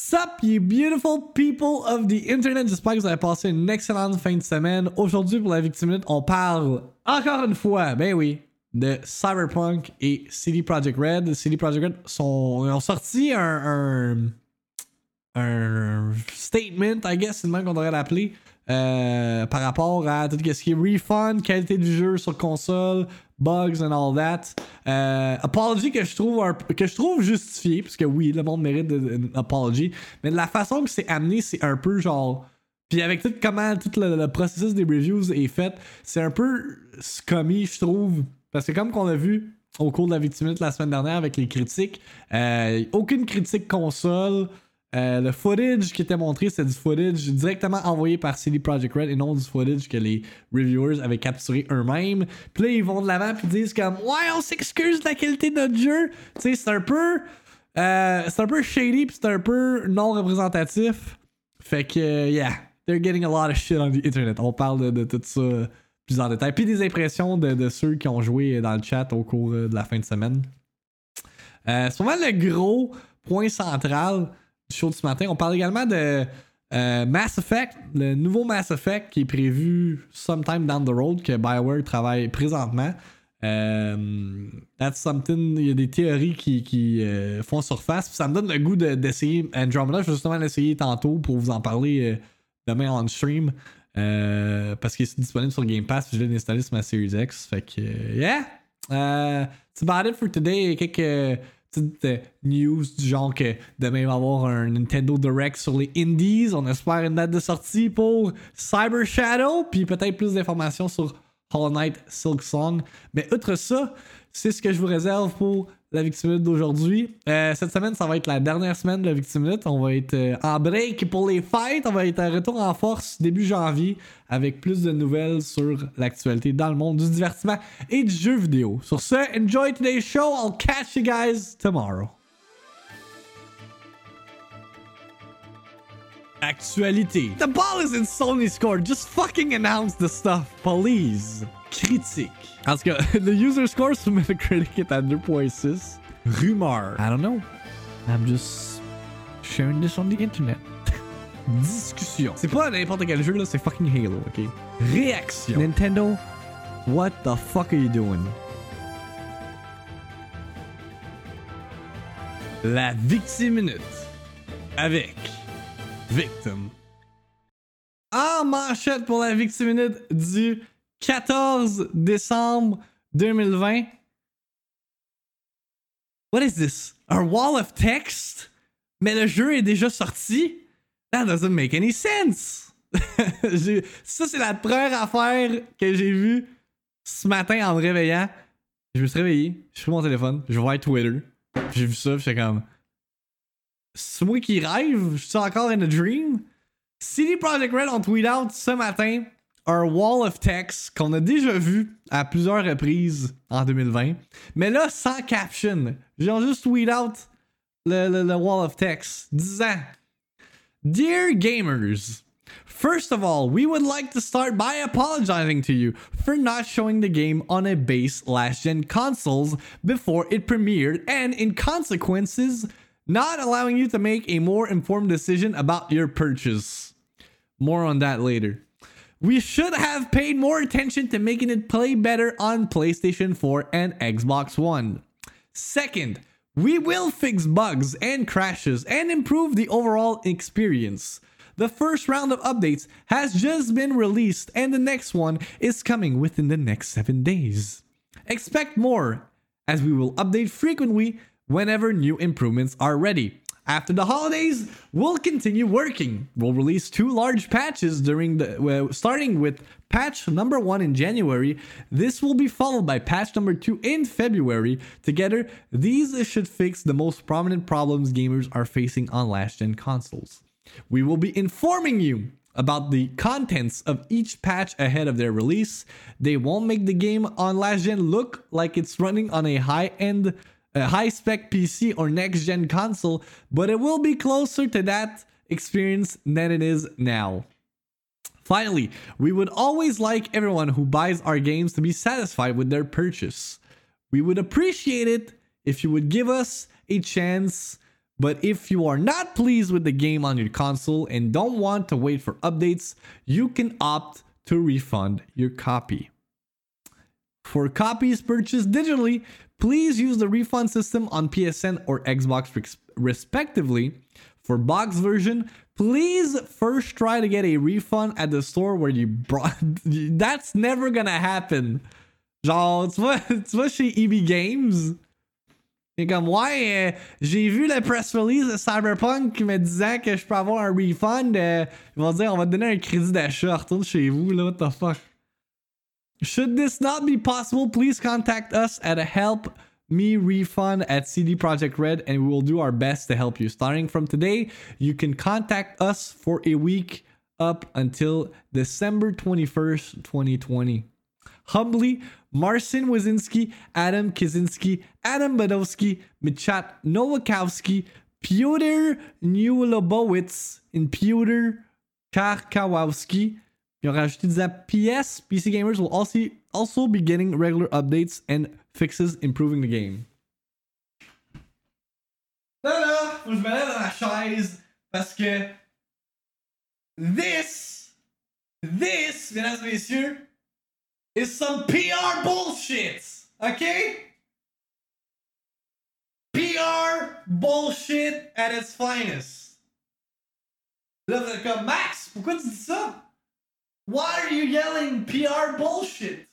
Sup, you beautiful people of the internet? J'espère que vous avez passé une excellente fin de semaine. Aujourd'hui, pour la Victime Minute, on parle encore une fois, ben oui, de Cyberpunk et CD Projekt Red. CD Projekt Red sont, ont sorti un, un, un statement, I guess, c'est le même qu'on devrait l'appeler, euh, par rapport à tout ce qui est refund, qualité du jeu sur console, bugs and all that. Euh, apology que je trouve que je trouve justifié parce que oui, le monde mérite une apology, mais de la façon que c'est amené, c'est un peu genre puis avec tout comment tout le, processus des reviews est fait, c'est un peu scummy, je trouve, parce que comme qu'on a vu au cours de la victime la semaine dernière avec les critiques, euh, aucune critique console. Euh, le footage qui était montré, c'est du footage directement envoyé par CD Projekt Red et non du footage que les reviewers avaient capturé eux-mêmes. Puis là, ils vont de l'avant puis disent comme Ouais, on s'excuse de la qualité de notre jeu. Tu sais, c'est un peu. Euh, c'est un peu shady puis c'est un peu non représentatif. Fait que, yeah, they're getting a lot of shit on the internet. On parle de, tout ça plus en détail. Puis des impressions de, ceux qui ont joué dans le chat au cours de la fin de semaine. Euh, c'est le gros point central show de ce matin. On parle également de euh, Mass Effect, le nouveau Mass Effect qui est prévu sometime down the road, que BioWare travaille présentement. Euh, that's something. Il y a des théories qui, euh, font surface. Ça me donne le goût d'essayer Andromeda. Je vais justement l'essayer tantôt pour vous en parler demain en stream. parce qu'il est disponible sur Game Pass. Je l'ai installé sur ma Series X. Fait que, yeah. it's about it for today. Quelques petite euh, news du genre que demain il va y avoir un Nintendo Direct sur les Indies. On espère une date de sortie pour Cyber Shadow, puis peut-être plus d'informations sur Hollow Knight Silk Song. Mais outre ça, c'est ce que je vous réserve pour la Victime d'aujourd'hui. Euh, cette semaine, ça va être la dernière semaine de la Victime On va être euh, en break pour les fêtes. On va être à retour en force début janvier avec plus de nouvelles sur l'actualité dans le monde du divertissement et du jeu vidéo. Sur ce, enjoy today's show. I'll catch you guys tomorrow. Actualité. The ball is in Sony's court. Just fucking announce the stuff, please. Critique. En tout cas, le user score sur Metacritic est à 2.6. Rumeur. I don't know. I'm just sharing this on the internet. Discussion. C'est pas n'importe quel jeu là, c'est fucking Halo, ok? Réaction. Nintendo, what the fuck are you doing? La Victime Minute. Avec Victim. En manchette pour la Victime Minute du 14 décembre 2020. What is this? A wall of text? Mais le jeu est déjà sorti? That doesn't make any sense! ça, c'est la première affaire que j'ai vue ce matin en me réveillant. Je me suis réveillé, j'ai pris mon téléphone, je vois Twitter, j'ai vu ça, j'étais comme. C'est moi qui rêve? Je suis encore in a dream? CD Projekt Red ont tweet out ce matin un wall of text qu'on a déjà vu à plusieurs reprises en 2020. Mais là, sans caption. J'ai juste tweet out le, le, le wall of text disant Dear gamers, First of all, we would like to start by apologizing to you for not showing the game on a base last gen consoles before it premiered and in consequences not allowing you to make a more informed decision about your purchase. More on that later. We should have paid more attention to making it play better on PlayStation 4 and Xbox One. Second, we will fix bugs and crashes and improve the overall experience. The first round of updates has just been released, and the next one is coming within the next seven days. Expect more, as we will update frequently whenever new improvements are ready. After the holidays, we'll continue working. We'll release two large patches during the well, starting with patch number 1 in January. This will be followed by patch number 2 in February. Together, these should fix the most prominent problems gamers are facing on last gen consoles. We will be informing you about the contents of each patch ahead of their release. They won't make the game on last gen look like it's running on a high end a high spec PC or next gen console, but it will be closer to that experience than it is now. Finally, we would always like everyone who buys our games to be satisfied with their purchase. We would appreciate it if you would give us a chance But if you are not pleased with the game on your console and don't want to wait for updates, you can opt to refund your copy. For copies purchased digitally, please use the refund system on PSN or Xbox respectively. For box version, please first try to get a refund at the store where you brought. That's never gonna happen. Genre, tu vois, tu vois chez EB Games, c'est comme, ouais, euh, j'ai vu le press release de Cyberpunk me disant que je peux avoir un refund. euh, ils vont dire, on va te donner un crédit d'achat. Retourne chez vous, là, what the fuck. Should this not be possible, please contact us at a help me refund at CD Projekt Red and we will do our best to help you. Starting from today, you can contact us for a week up until December 21st, 2020. Humbly, Marcin Wazinski, Adam Kaczynski, Adam Badowski, Michat Nowakowski, Piotr Newlobowitz, and Piotr Karkawowski. Ils ont rajouté disant PS, PC gamers will also, also be getting regular updates and fixes improving the game. Là, là, faut que je me lève dans la chaise parce que this, this, mesdames et messieurs, is some PR bullshit. Okay? PR bullshit at its finest. Là, vous êtes comme Max, pourquoi tu dis ça? Why are you yelling PR bullshit?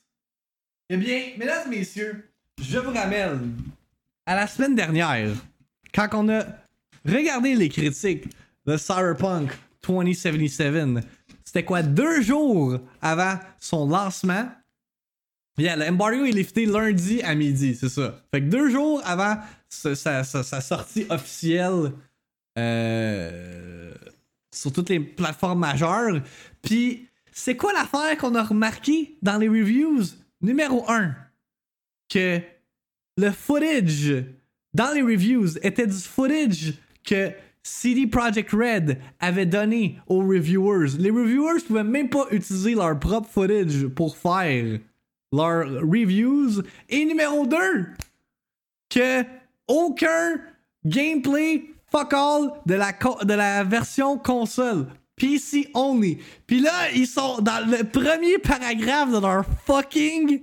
Eh bien, mesdames messieurs, je vous ramène à la semaine dernière, quand on a regardé les critiques de Cyberpunk 2077. C'était quoi, deux jours avant son lancement? Yeah, l'embargo est lifté lundi à midi, c'est ça. Fait que deux jours avant sa sortie officielle euh, sur toutes les plateformes majeures. Puis, c'est quoi l'affaire qu'on a remarqué dans les reviews? Numéro 1, que le footage dans les reviews était du footage que CD Projekt Red avait donné aux reviewers. Les reviewers pouvaient même pas utiliser leur propre footage pour faire leurs reviews. Et numéro 2, que aucun gameplay fuck all de la, co- de la version console. PC only. Puis là, ils sont dans le premier paragraphe de leur fucking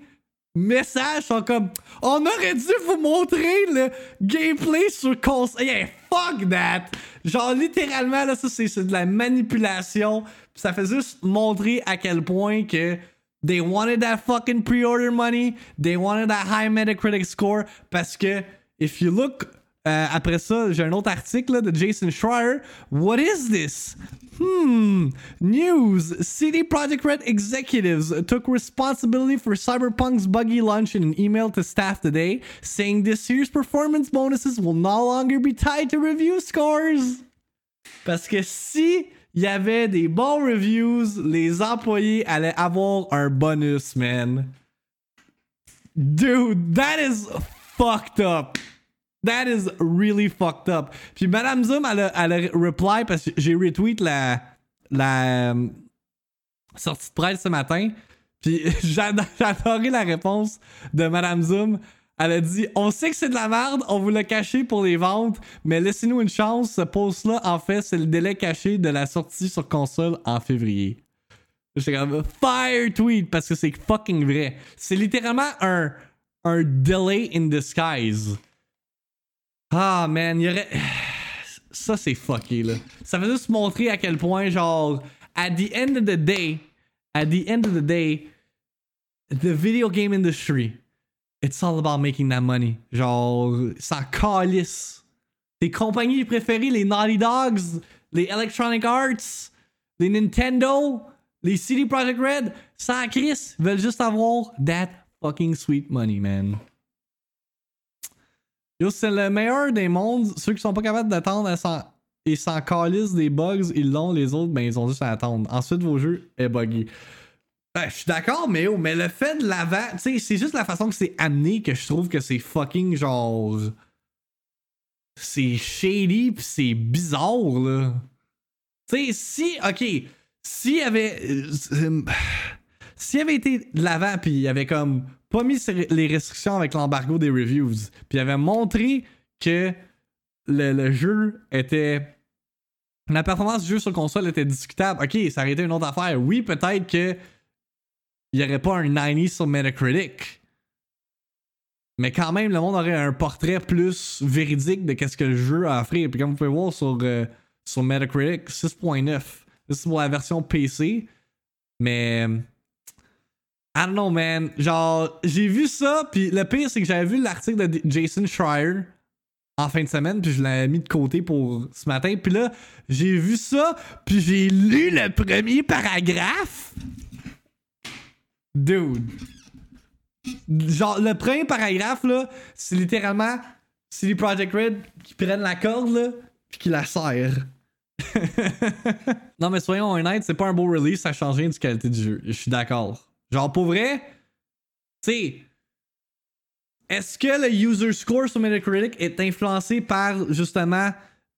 message. Sont comme On aurait dû vous montrer le gameplay sur console. Yeah, fuck that. Genre, littéralement, là, ça, c'est de la manipulation. Ça fait juste montrer à quel point que. They wanted that fucking pre-order money. They wanted that high Metacritic score. Parce que, if you look, euh, après ça, j'ai un autre article de Jason Schreier. What is this? Hmm. News. CD Projekt Red executives took responsibility for Cyberpunk's buggy launch in an email to staff today, saying this year's performance bonuses will no longer be tied to review scores. Parce que si il y avait des bons reviews, les employés allaient avoir un bonus, man. Dude, that is fucked up. That is really fucked up. Puis Madame Zoom, elle a, elle a reply parce que j'ai retweet la, la euh, sortie de presse ce matin. Puis j'ado- j'ai adoré la réponse de Madame Zoom. Elle a dit On sait que c'est de la merde, on vous l'a caché pour les ventes, mais laissez-nous une chance. Ce post-là, en fait, c'est le délai caché de la sortie sur console en février. J'étais comme fire tweet parce que c'est fucking vrai. C'est littéralement un, un delay in disguise. Ah man, il y aurait. Ça c'est fucké là. Ça veut juste montrer à quel point, genre, at the end of the day, at the end of the day, the video game industry, it's all about making that money. Genre, ça calisse. Tes compagnies préférées, les Naughty Dogs, les Electronic Arts, les Nintendo, les CD Projekt Red, ça crisse, veulent juste avoir that fucking sweet money, man. C'est le meilleur des mondes. Ceux qui sont pas capables d'attendre à s'en- calissent des bugs, ils l'ont. Les autres, ben, ils ont juste à attendre. Ensuite, vos jeux est buggy. Ben, je suis d'accord, mais mais le fait de l'avant, tu sais, c'est juste la façon que c'est amené que je trouve que c'est fucking genre. C'est shady pis c'est bizarre, là. Tu sais, si, ok, s'il y avait. euh, euh, S'il avait été de l'avant pis il avait comme pas mis les restrictions avec l'embargo des reviews, puis il avait montré que le, le jeu était. La performance du jeu sur console était discutable. Ok, ça aurait été une autre affaire. Oui, peut-être que. Il n'y aurait pas un 90 sur Metacritic. Mais quand même, le monde aurait un portrait plus véridique de qu'est-ce que le jeu a offert. Puis comme vous pouvez voir sur, euh, sur Metacritic, 6.9. C'est pour la version PC. Mais. I don't know, man. Genre, j'ai vu ça, puis le pire, c'est que j'avais vu l'article de Jason Schreier en fin de semaine, puis je l'avais mis de côté pour ce matin. Puis là, j'ai vu ça, puis j'ai lu le premier paragraphe. Dude. Genre, le premier paragraphe, là, c'est littéralement CD Project Red qui prennent la corde, là, puis qui la serrent. non, mais soyons honnêtes, c'est pas un beau release, ça change rien du qualité du jeu. Je suis d'accord. Genre, pour vrai, tu sais, est-ce que le user score sur Metacritic est influencé par justement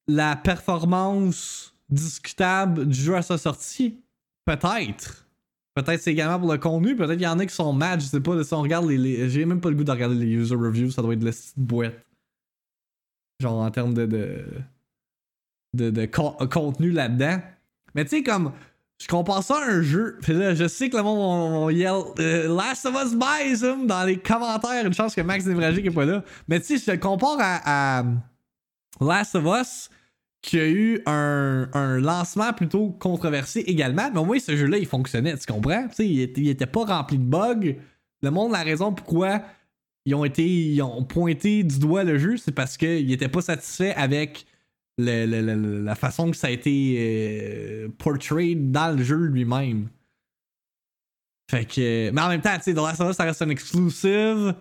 la performance discutable du jeu à sa sortie? Peut-être. Peut-être c'est également pour le contenu, peut-être qu'il y en a qui sont mad, je sais pas, si on regarde les. J'ai même pas le goût de regarder les user reviews, ça doit être de la petite boîte. Genre en termes de. de, de, de contenu là-dedans. Mais tu sais, comme je compare ça à un jeu. Je sais que le monde va yell euh, Last of Us buys dans les commentaires. Une chance que Max Nevragic est pas là. Mais tu sais, je compare à, Last of Us qui a eu un, lancement plutôt controversé également. Mais au moins, ce jeu-là, il fonctionnait. Tu comprends? Tu sais, il, il, était pas rempli de bugs. Le monde, la raison pourquoi ils ont été. Ils ont pointé du doigt le jeu, c'est parce qu'ils étaient pas satisfaits avec la façon que ça a été euh, portrayed dans le jeu lui-même. Fait que. Mais en même temps, tu sais, The Last of Us, ça reste un exclusive.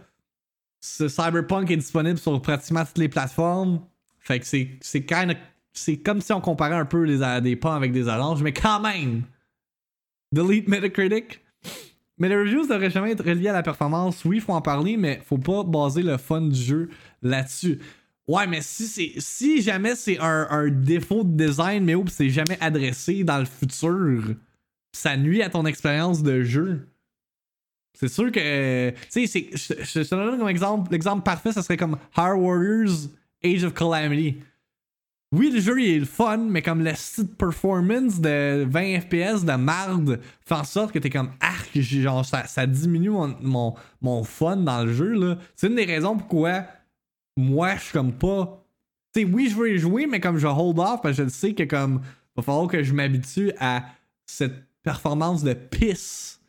Ce Cyberpunk est disponible sur pratiquement toutes les plateformes. Fait que c'est, c'est C'est comme si on comparait un peu les, des pommes avec des oranges, mais quand même! Delete Metacritic. Mais les reviews devraient jamais être reliés à la performance. Oui, faut en parler, mais faut pas baser le fun du jeu là-dessus. Ouais, mais si c'est si jamais c'est un, défaut de design, mais où c'est jamais adressé dans le futur, ça nuit à ton expérience de jeu. C'est sûr que. Tu sais, je, te donne comme exemple. L'exemple parfait, ça serait comme Hard Warriors Age of Calamity. Oui, le jeu il est le fun, mais comme le site performance de 20 FPS de marde fait en sorte que t'es comme arc, genre ça, ça diminue mon, mon, mon, fun dans le jeu. là. C'est une des raisons pourquoi moi, je suis comme pas. Tu sais, oui, je veux jouer, mais comme je hold off, parce que je sais que comme. Va falloir que je m'habitue à cette performance de pisse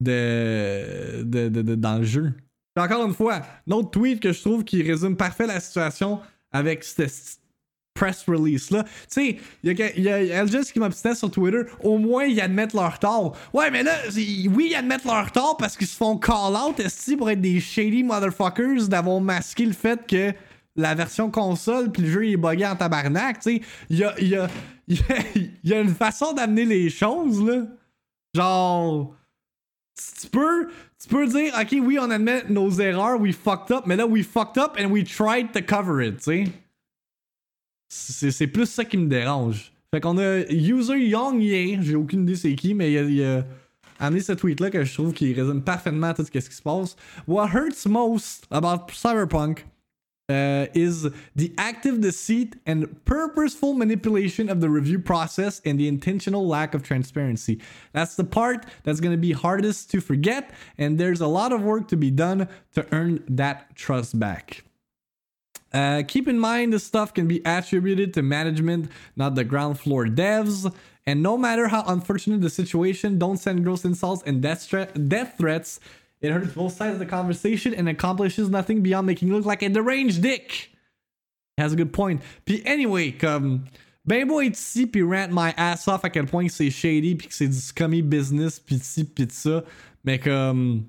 de, de, de, dans le jeu. encore une fois, autre tweet que je trouve qui résume parfait la situation avec cette press release là. Tu sais, il y a, y a LGS qui m'obstinait sur Twitter, au moins ils admettent leur tort. Ouais, mais là, oui, ils admettent leur tort parce qu'ils se font call out esti pour être des shady motherfuckers d'avoir masqué le fait que la version console puis le jeu il est buggé en tabarnak, tu sais. Il y a, y, a, y a une façon d'amener les choses là. Genre tu peux, tu peux dire, ok, oui, on admet nos erreurs, we fucked up, mais là, we fucked up and we tried to cover it, tu sais. C'est plus ça qui me dérange. Fait qu'on a User Ye, j'ai aucune idée c'est qui, mais il a, amené ce tweet-là que je trouve qui résume parfaitement tout ce qui se passe. What hurts most about Cyberpunk uh, is the active deceit and purposeful manipulation of the review process and the intentional lack of transparency. That's the part that's going to be hardest to forget, and there's a lot of work to be done to earn that trust back. Uh, keep in mind, this stuff can be attributed to management, not the ground floor devs. And no matter how unfortunate the situation, don't send gross insults and death, death threats. It hurts both sides of the conversation and accomplishes nothing beyond making look like a deranged dick. Has a good point. Puis anyway, comme. Ben beau être puis rant my ass off à quel point c'est shady puis que c'est du scummy business pis ci pis ça. Mais comme.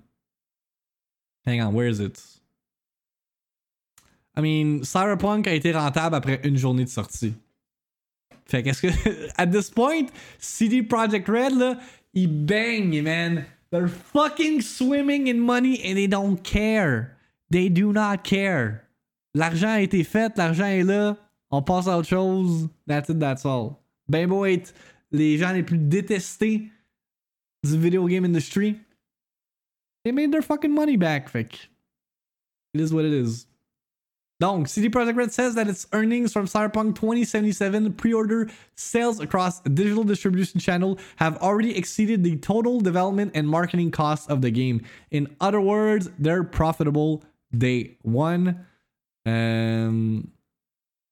Hang on, where is it? I mean, Cyberpunk a été rentable après une journée de sortie. Fait qu'est-ce que. At this point, CD Projekt Red, là, ils baignent, man. They're fucking swimming in money and they don't care. They do not care. L'argent a été fait, l'argent est là. On passe à autre chose. That's it, that's all. Ben beau être les gens les plus détestés du video game industry. They made their fucking money back. Fait it is what it is. Donc, CD Projekt Red says that its earnings from Cyberpunk 2077 pre-order sales across digital distribution channel have already exceeded the total development and marketing costs of the game. In other words, they're profitable day one. Um,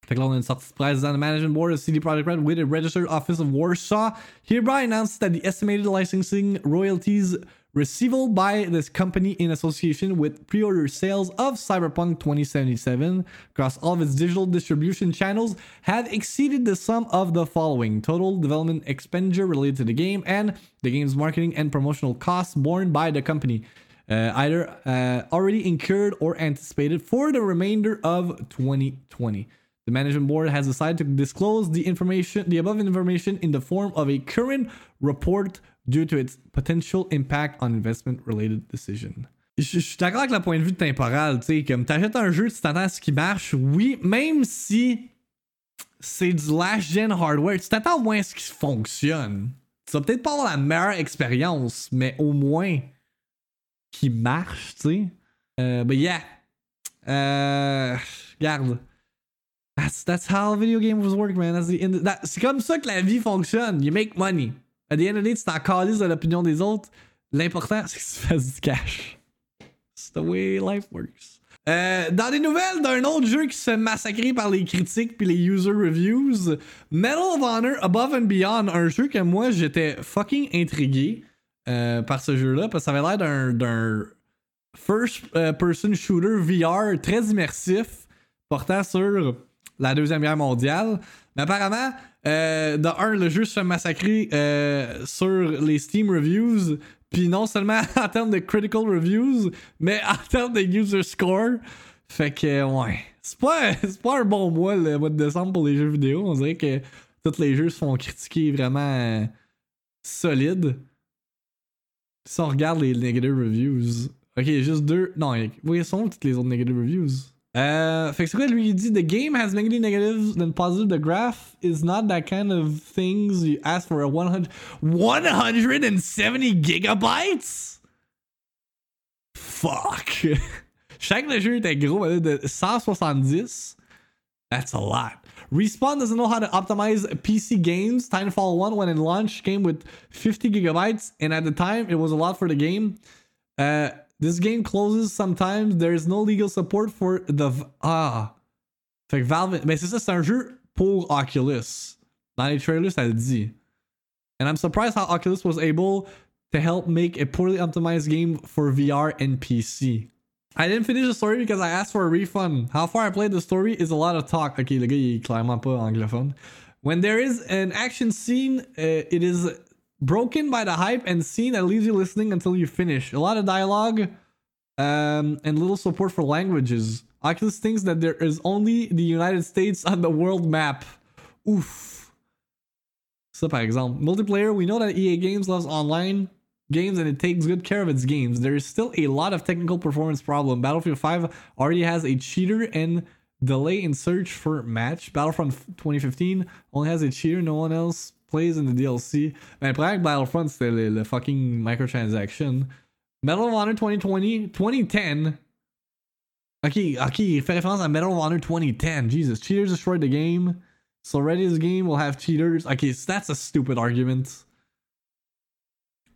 fait que là, on a une sortie management board of CD Projekt Red with a registered office of Warsaw hereby announced that the estimated licensing royalties receivable by this company in association with pre-order sales of Cyberpunk 2077 across all of its digital distribution channels have exceeded the sum of the following total development expenditure related to the game and the game's marketing and promotional costs borne by the company uh, either uh, already incurred or anticipated for the remainder of 2020 the management board has decided to disclose the information, the above information, in the form of a current report due to its potential impact on investment-related decisions. Je, je suis d'accord avec le point de vue temporal, tu sais, comme t'achètes un jeu, tu t'attends à ce qui marche, oui, même si c'est du last-gen hardware, tu t'attends au moins à ce qu'il fonctionne. Tu vas peut-être pas avoir la meilleure expérience, mais au moins qui marche, tu sais. Euh, but yeah. Euh, regarde. That's, that's how video games work, man. C'est comme ça que la vie fonctionne. You make money. At the end of the tu t'en calises de l'opinion des autres. L'important, c'est que tu fasses du cash. It's the way life works. Euh, dans des nouvelles d'un autre jeu qui se fait massacrer par les critiques puis les user reviews, Medal of Honor Above and Beyond, un jeu que moi j'étais fucking intrigué euh, par ce jeu-là parce que ça avait l'air d'un, d'un first euh, shooter VR très immersif portant sur la Deuxième Guerre mondiale. Mais apparemment, euh, de un, le jeu se fait massacrer euh, sur les Steam Reviews. Puis non seulement en termes de critical reviews, mais en termes de user score. Fait que, ouais. C'est pas, pas un bon mois, le mois de décembre pour les jeux vidéo. On dirait que tous les jeux se font critiquer vraiment euh, solides. Si on regarde les negative reviews. Ok, juste deux. Non, oui, sont toutes les autres negative reviews? Euh, fait que c'est quoi lui il dit The game has many negatives than positive. The graph is not that kind of things you ask for a 100 170 gigabytes? Fuck. Chaque le jeu était gros, de 170. That's a lot. Respawn doesn't know how to optimize PC games. Titanfall 1 when it launched came with 50 gigabytes, and at the time it was a lot for the game. Uh, this game closes sometimes. There is no legal support for the. Ah. Fait que Valve. Mais c'est ça, c'est un jeu pour Oculus. Dans les trailers, ça le dit. And I'm surprised how Oculus was able to help make a poorly optimized game for VR and PC. I didn't finish the story because I asked for a refund. How far I played the story is a lot of talk. Ok, le gars, il est clairement pas anglophone. When there is an action scene, uh, it is broken by the hype and scene that leaves you listening until you finish. A lot of dialogue um, and little support for languages. Oculus thinks that there is only the United States on the world map. Oof. So, par exemple, multiplayer, we know that EA Games loves online games and it takes good care of its games. There is still a lot of technical performance problem. Battlefield 5 already has a cheater and delay in search for match. Battlefront 2015 only has a cheater, no one else plays in the DLC. Mais le problème avec Battlefront, c'était le, le, fucking microtransaction. Medal of Honor 2020, 2010. Ok, ok, il fait référence à Medal of Honor 2010. Jesus, cheaters destroyed the game. So already this game will have cheaters. Okay, so that's a stupid argument.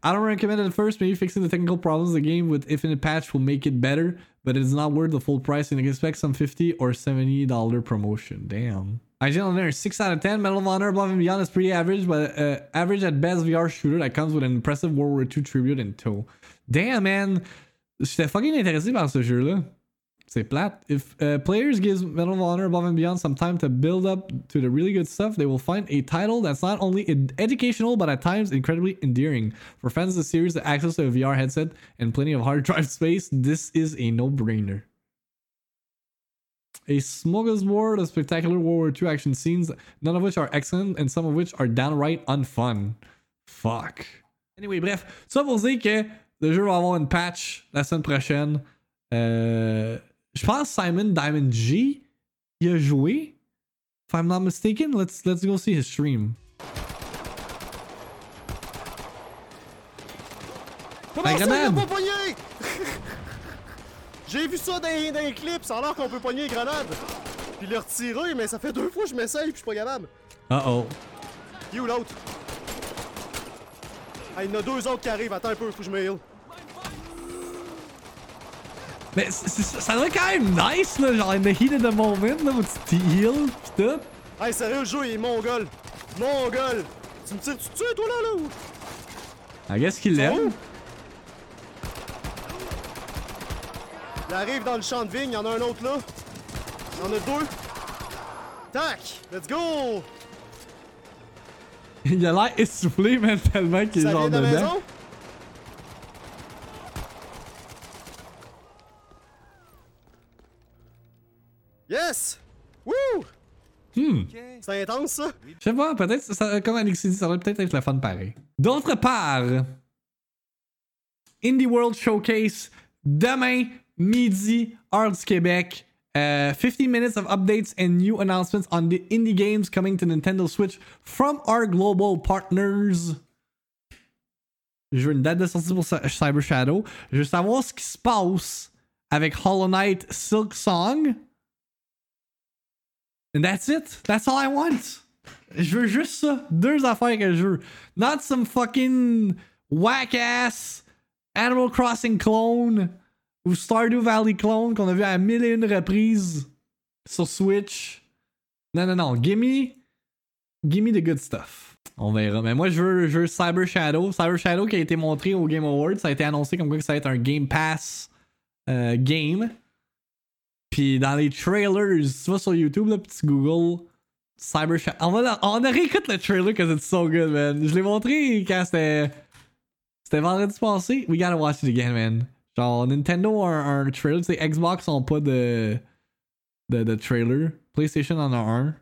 I don't recommend it at first. Maybe fixing the technical problems of the game with infinite patch will make it better, but it's not worth the full price and you can expect some 50 or $70 promotion. Damn. IGN on there, 6 out of 10. Medal of Honor above and beyond is pretty average, but uh, average at best VR shooter that comes with an impressive World War II tribute in tow. Damn, man. J'étais fucking intéressé par ce jeu-là. C'est plate. If uh, players give Medal of Honor above and beyond some time to build up to the really good stuff, they will find a title that's not only ed- educational but at times incredibly endearing. For fans of the series, the access to a VR headset and plenty of hard drive space, this is a no-brainer. A smorgasbord of spectacular World War II action scenes, none of which are excellent and some of which are downright unfun. Fuck. Anyway, bref, ça pour dire que le jeu va avoir une patch la semaine prochaine. Euh, je pense Simon Diamond G il a joué. If I'm not mistaken, let's let's go see his stream. La grenade! J'ai vu ça dans, dans les clips, ça a l'air qu'on peut pogner les grenades. Puis le retirer, mais ça fait deux fois que je m'essaye puis je suis pas capable. Uh oh. Il est où l'autre? Ah, il y en a deux autres qui arrivent, attends un peu, faut que je me heal. Mais ça doit être quand même nice, là, genre in the heat of the moment, là, où tu te heal, pis tout. Hey, sérieux, le jeu, il est mongol. Mongol! Tu me tires-tu dessus, toi, là, là, ou? I guess qu'il l'aime. Il arrive dans le champ de vigne, il y en a un autre là. Il y en a deux. Tac! Let's go! Il a l'air essoufflé, man, tellement qu'il est genre de la dedans. maison? Yes! Woo! Hmm. C'est intense, ça? Je sais pas, peut-être, ça- comme Alexis dit, ça va peut-être être le fun pareil. D'autre part, Indie World Showcase, demain, midi, heure du Québec. Uh, 50 minutes of updates and new announcements on the indie games coming to Nintendo Switch from our global partners. Je veux une date de sortie pour Cyber Shadow. Je veux savoir ce qui se passe avec Hollow Knight Silk Song. And that's it. That's all I want. Je veux juste ça. Deux affaires que je veux. Not some fucking whack ass Animal Crossing clone ou Stardew Valley clone qu'on a vu à mille et une reprises sur Switch. Non, non, non. Gimme. Gimme the good stuff. On verra. Mais moi, je veux, je veux Cyber Shadow. Cyber Shadow qui a été montré au Game Awards. Ça a été annoncé comme quoi que ça va être un Game Pass euh, game. Puis dans les trailers, tu vas sur YouTube, là, tu Google Cyber Shadow. On, va on a réécoute le trailer because it's so good, man. Je l'ai montré quand c'était. C'était vendredi passé. We gotta watch it again, man. Genre, Nintendo a un, trailer. Tu sais, Xbox ont pas de, de, trailer. PlayStation en a un.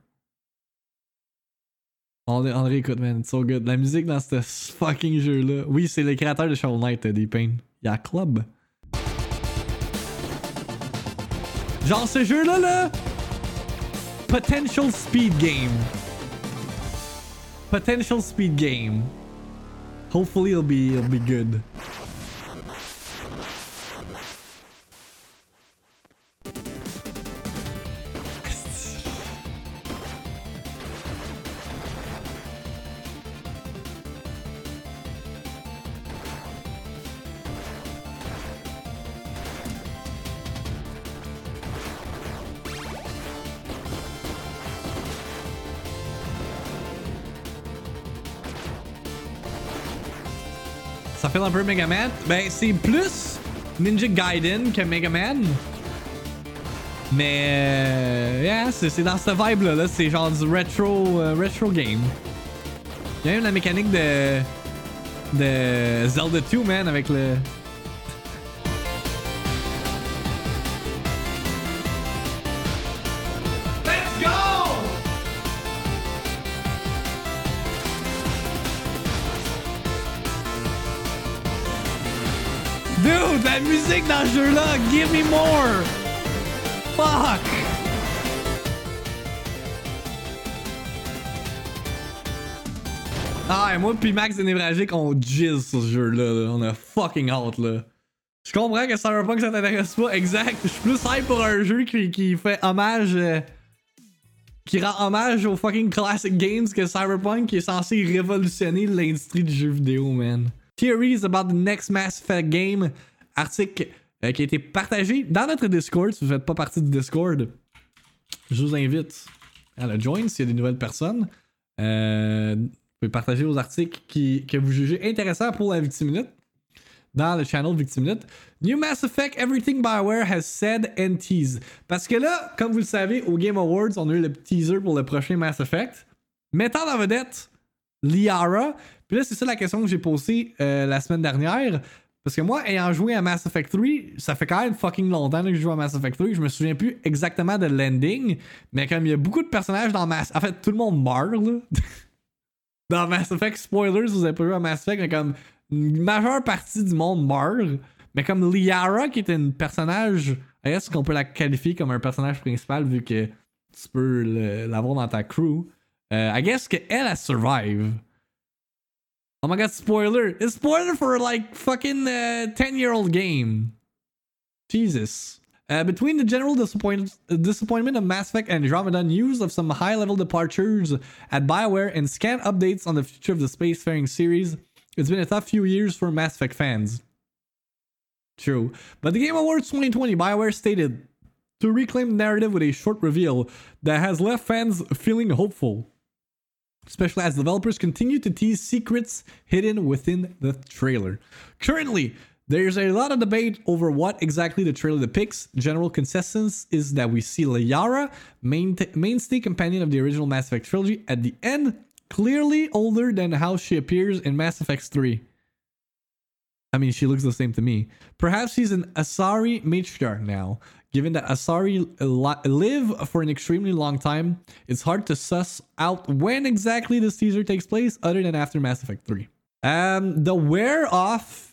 On, on réécoute, man. It's so good. La musique dans ce fucking jeu-là. Oui, c'est le créateur de Shovel Knight, euh, des Pain. Il y a Club. Genre ce jeu-là, là. Potential Speed Game. Potential Speed Game. Hopefully it'll be it'll be good. Un peu Mega Man? Ben, c'est plus Ninja Gaiden que Mega Man. Mais, euh, yeah, c'est dans cette vibe-là. Là. C'est genre du retro, euh, retro game. Il y a même la mécanique de, de Zelda 2, man, avec le. Give me more! Fuck! Ah, et moi puis Max et Névragique, on jizz sur ce jeu-là. là. On a fucking hâte, là. Je comprends que Cyberpunk ça t'intéresse pas, exact. Je suis plus hype pour un jeu qui, qui fait hommage. euh, qui rend hommage aux fucking classic games que Cyberpunk qui est censé révolutionner l'industrie du jeu vidéo, man. Theories about the next Mass Effect game. Article euh, qui a été partagé dans notre Discord. Si vous faites pas partie du Discord, je vous invite à le join s'il y a des nouvelles personnes. Euh, vous pouvez partager vos articles qui, que vous jugez intéressants pour la Victiminute dans le channel Victiminute. New Mass Effect, Everything Bioware has said and teased. Parce que là, comme vous le savez, au Game Awards, on a eu le teaser pour le prochain Mass Effect. Mettant en vedette Liara. Puis là, c'est ça la question que j'ai posée euh, la semaine dernière. Parce que moi, ayant joué à Mass Effect 3, ça fait quand même fucking longtemps que je joue à Mass Effect 3. Je me souviens plus exactement de l'ending. Mais comme il y a beaucoup de personnages dans Mass... En fait, tout le monde meurt, là. dans Mass Effect, spoilers, vous avez pas joué à Mass Effect, mais comme une majeure partie du monde meurt. Mais comme Liara, qui est une personnage, est-ce qu'on peut la qualifier comme un personnage principal vu que tu peux l'avoir dans ta crew? Euh, I guess qu'elle, elle survive. Oh my god, spoiler! It's spoiler for like fucking 10 year old game. Jesus. Uh, between the general disappoint- disappointment of Mass Effect Andromeda, news of some high level departures at BioWare, and scant updates on the future of the spacefaring series, it's been a tough few years for Mass Effect fans. True. But the Game Awards 2020, BioWare stated to reclaim the narrative with a short reveal that has left fans feeling hopeful. Especially as developers continue to tease secrets hidden within the trailer. Currently, there's a lot of debate over what exactly the trailer depicts. General consensus is that we see Liara, main mainstay companion of the original Mass Effect trilogy, at the end, clearly older than how she appears in Mass Effect 3. I mean, she looks the same to me. Perhaps she's an Asari matriarch now. Given that Asari live for an extremely long time, it's hard to suss out when exactly the teaser takes place other than after Mass Effect 3. Um, the wear off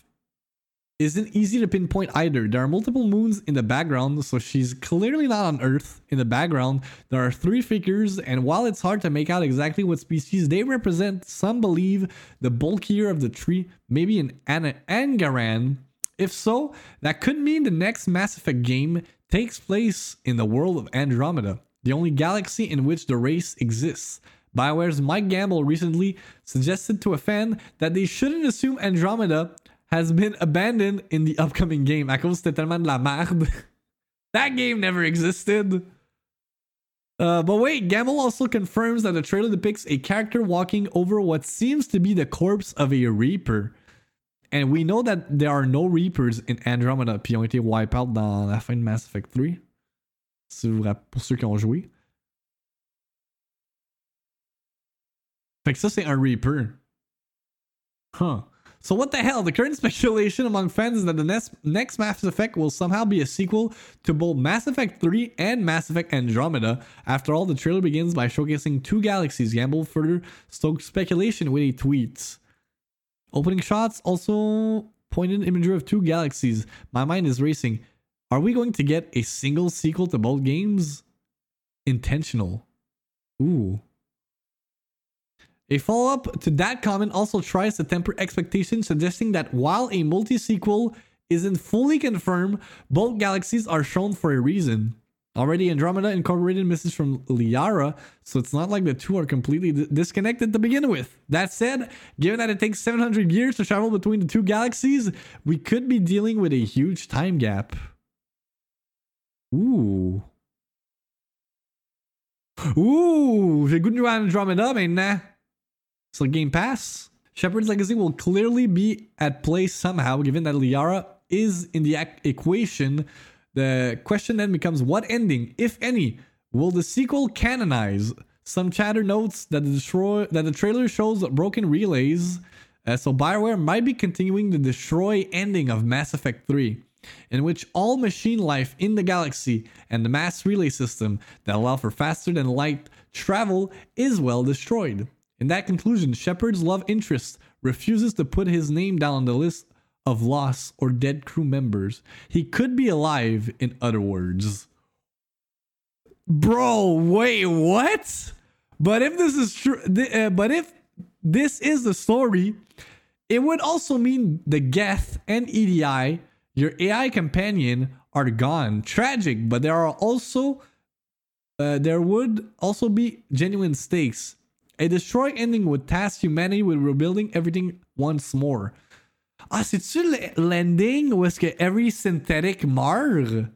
isn't easy to pinpoint either. There are multiple moons in the background, so she's clearly not on Earth. In the background, there are three figures, and while it's hard to make out exactly what species they represent, some believe the bulkier of the tree, maybe an An- Angaran. If so, that could mean the next Mass Effect game takes place in the world of Andromeda, the only galaxy in which the race exists. BioWare's Mike Gamble recently suggested to a fan that they shouldn't assume Andromeda has been abandoned in the upcoming game à cause c'était tellement de la merde. that game never existed. Uh, but wait, Gamble also confirms that the trailer depicts a character walking over what seems to be the corpse of a Reaper. And we know that there are no Reapers in Andromeda, puis ont été wiped out dans la fin de Mass Effect 3. Si vous, pour ceux qui ont joué. Fait que ça, c'est un Reaper. Huh. So what the hell? The current speculation among fans is that the next, next Mass Effect will somehow be a sequel to both Mass Effect 3 and Mass Effect Andromeda. After all, the trailer begins by showcasing two galaxies. Gamble further stoked speculation with a tweet. Opening shots also pointed imagery of two galaxies. My mind is racing. Are we going to get a single sequel to both games? Intentional. Ooh. A follow up to that comment also tries to temper expectations, suggesting that while a multi sequel isn't fully confirmed, both galaxies are shown for a reason. Already, Andromeda incorporated messages from Liara, so it's not like the two are completely d- disconnected to begin with. That said, given that it takes 700 years to travel between the two galaxies, we could be dealing with a huge time gap. Ooh. Ooh, j'ai goût de jouer à Andromeda maintenant. So Game Pass, Shepard's Legacy will clearly be at play somehow, given that Liara is in the equation. The question then becomes what ending, if any, will the sequel canonize? Some chatter notes that the destroy that the trailer shows broken relays, uh, so Bioware might be continuing the destroy ending of Mass Effect 3, in which all machine life in the galaxy and the mass relay system that allow for faster than light travel is well destroyed. In that conclusion, Shepard's love interest refuses to put his name down on the list of lost or dead crew members. He could be alive, in other words. Bro, wait, what? But if this is true, uh, but if this is the story, it would also mean the Geth and EDI, your AI companion, are gone. Tragic, but there are also uh, there would also be genuine stakes a destroy ending would task humanity with rebuilding everything once more. Ah, c'est-tu l'ending où est-ce que every synthetic meurt?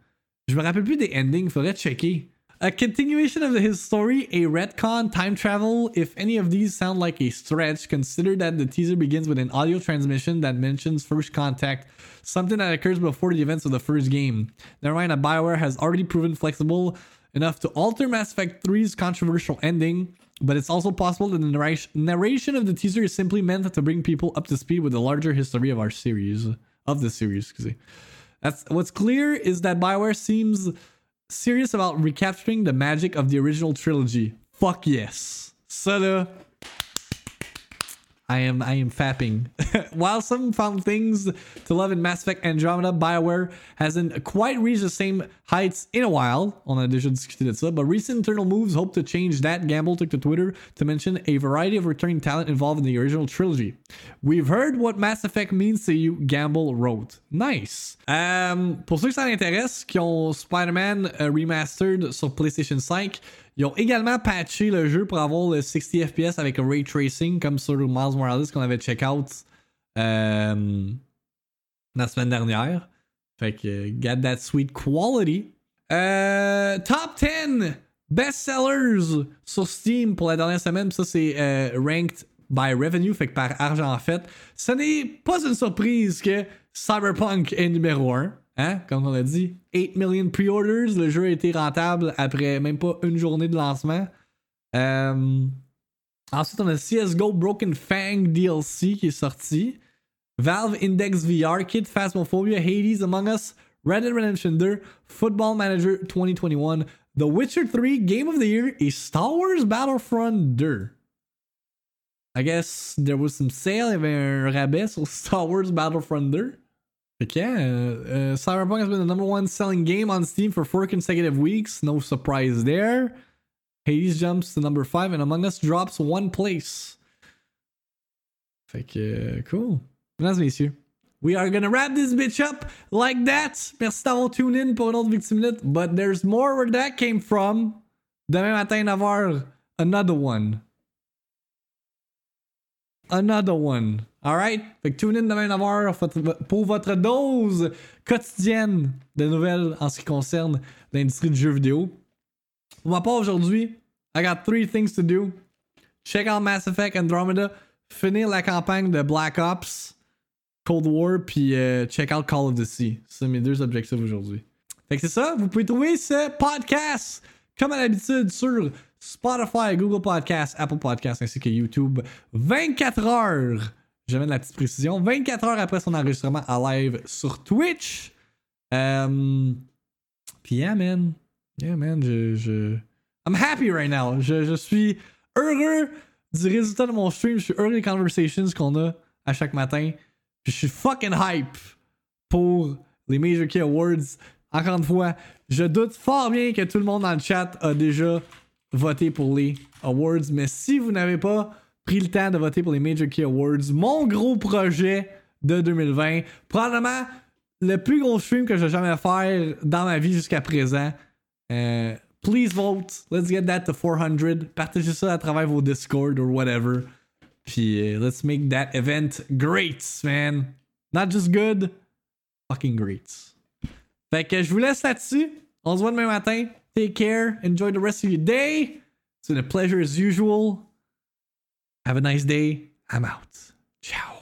Je me rappelle plus des endings, faudrait checker. A continuation of his story, a retcon, time travel. If any of these sound like a stretch, consider that the teaser begins with an audio transmission that mentions first contact, something that occurs before the events of the first game. Never mind that BioWare has already proven flexible enough to alter Mass Effect 3's controversial ending. But it's also possible that the narration of the teaser is simply meant to bring people up to speed with the larger history of our series, of the series. Excuse me. That's what's clear is that Bioware seems serious about recapturing the magic of the original trilogy. Fuck yes. So I am I am fapping. While some found things to love in Mass Effect Andromeda, BioWare hasn't quite reached the same heights in a while. On a déjà discuté de ça, but recent internal moves hope to change that. Gamble took to Twitter to mention a variety of returning talent involved in the original trilogy. We've heard what Mass Effect means to you, Gamble wrote. Nice. Um, pour ceux que ça qui ont Spider-Man uh, Remastered sur PlayStation 5, ils ont également patché le jeu pour avoir le 60 FPS avec ray tracing, comme sur Miles Morales qu'on avait check out euh, la semaine dernière. Fait que, get that sweet quality. Euh, top 10 bestsellers sur Steam pour la dernière semaine. Ça, c'est euh, ranked by revenue, fait que par argent en fait. Ce n'est pas une surprise que Cyberpunk est numéro 1. Hein? Comme on a dit, 8 million pre-orders. Le jeu a été rentable après même pas une journée de lancement. Euh, ensuite, on a CSGO Broken Fang DLC qui est sorti. Valve Index VR Kit, Phasmophobia, Hades, Among Us, Red Dead Redemption 2, Football Manager 2021, The Witcher 3, Game of the Year et Star Wars Battlefront 2. I guess there was some sale, il y avait un rabais sur Star Wars Battlefront 2. Okay, uh, uh, Cyberpunk has been the number one selling game on Steam for four consecutive weeks. No surprise there. Hades jumps to number five, and Among Us drops one place. Fait que, cool. Mesdames messieurs, we are gonna wrap this bitch up like that. Merci d'avoir tuned in pour une autre Victim Minute. But there's more where that came from. Demain matin, 9h, another one. Another one. Alright? Fait que tune in demain 9h pour votre dose quotidienne de nouvelles en ce qui concerne l'industrie du jeu vidéo. Pour ma part aujourd'hui, I got three things to do. Check out Mass Effect Andromeda, finir la campagne de Black Ops, Cold War, puis euh, check out Call of the Sea. C'est mes deux objectifs aujourd'hui. Fait que c'est ça, vous pouvez trouver ce podcast comme à l'habitude sur Spotify, Google Podcasts, Apple Podcasts ainsi que YouTube 24 heures. J'amène la petite précision. 24 heures après son enregistrement à live sur Twitch. Euh, Puis yeah, man. Yeah, man. Je, je... I'm happy right now. Je, je suis heureux du résultat de mon stream. Je suis heureux des conversations qu'on a à chaque matin. Puis je suis fucking hype pour les Major Key Awards. Encore une fois, je doute fort bien que tout le monde dans le chat a déjà voter pour les awards. Mais si vous n'avez pas pris le temps de voter pour les Major Key Awards, mon gros projet de 2020, probablement le plus gros stream que j'ai jamais faire dans ma vie jusqu'à présent. Euh, please vote. Let's get that to 400. Partagez ça à travers vos Discord or whatever. Puis euh, let's make that event great, man. Not just good, fucking great. Fait que je vous laisse là-dessus. On se voit demain matin. Take care. Enjoy the rest of your day. It's been a pleasure as usual. Have a nice day. I'm out. Ciao.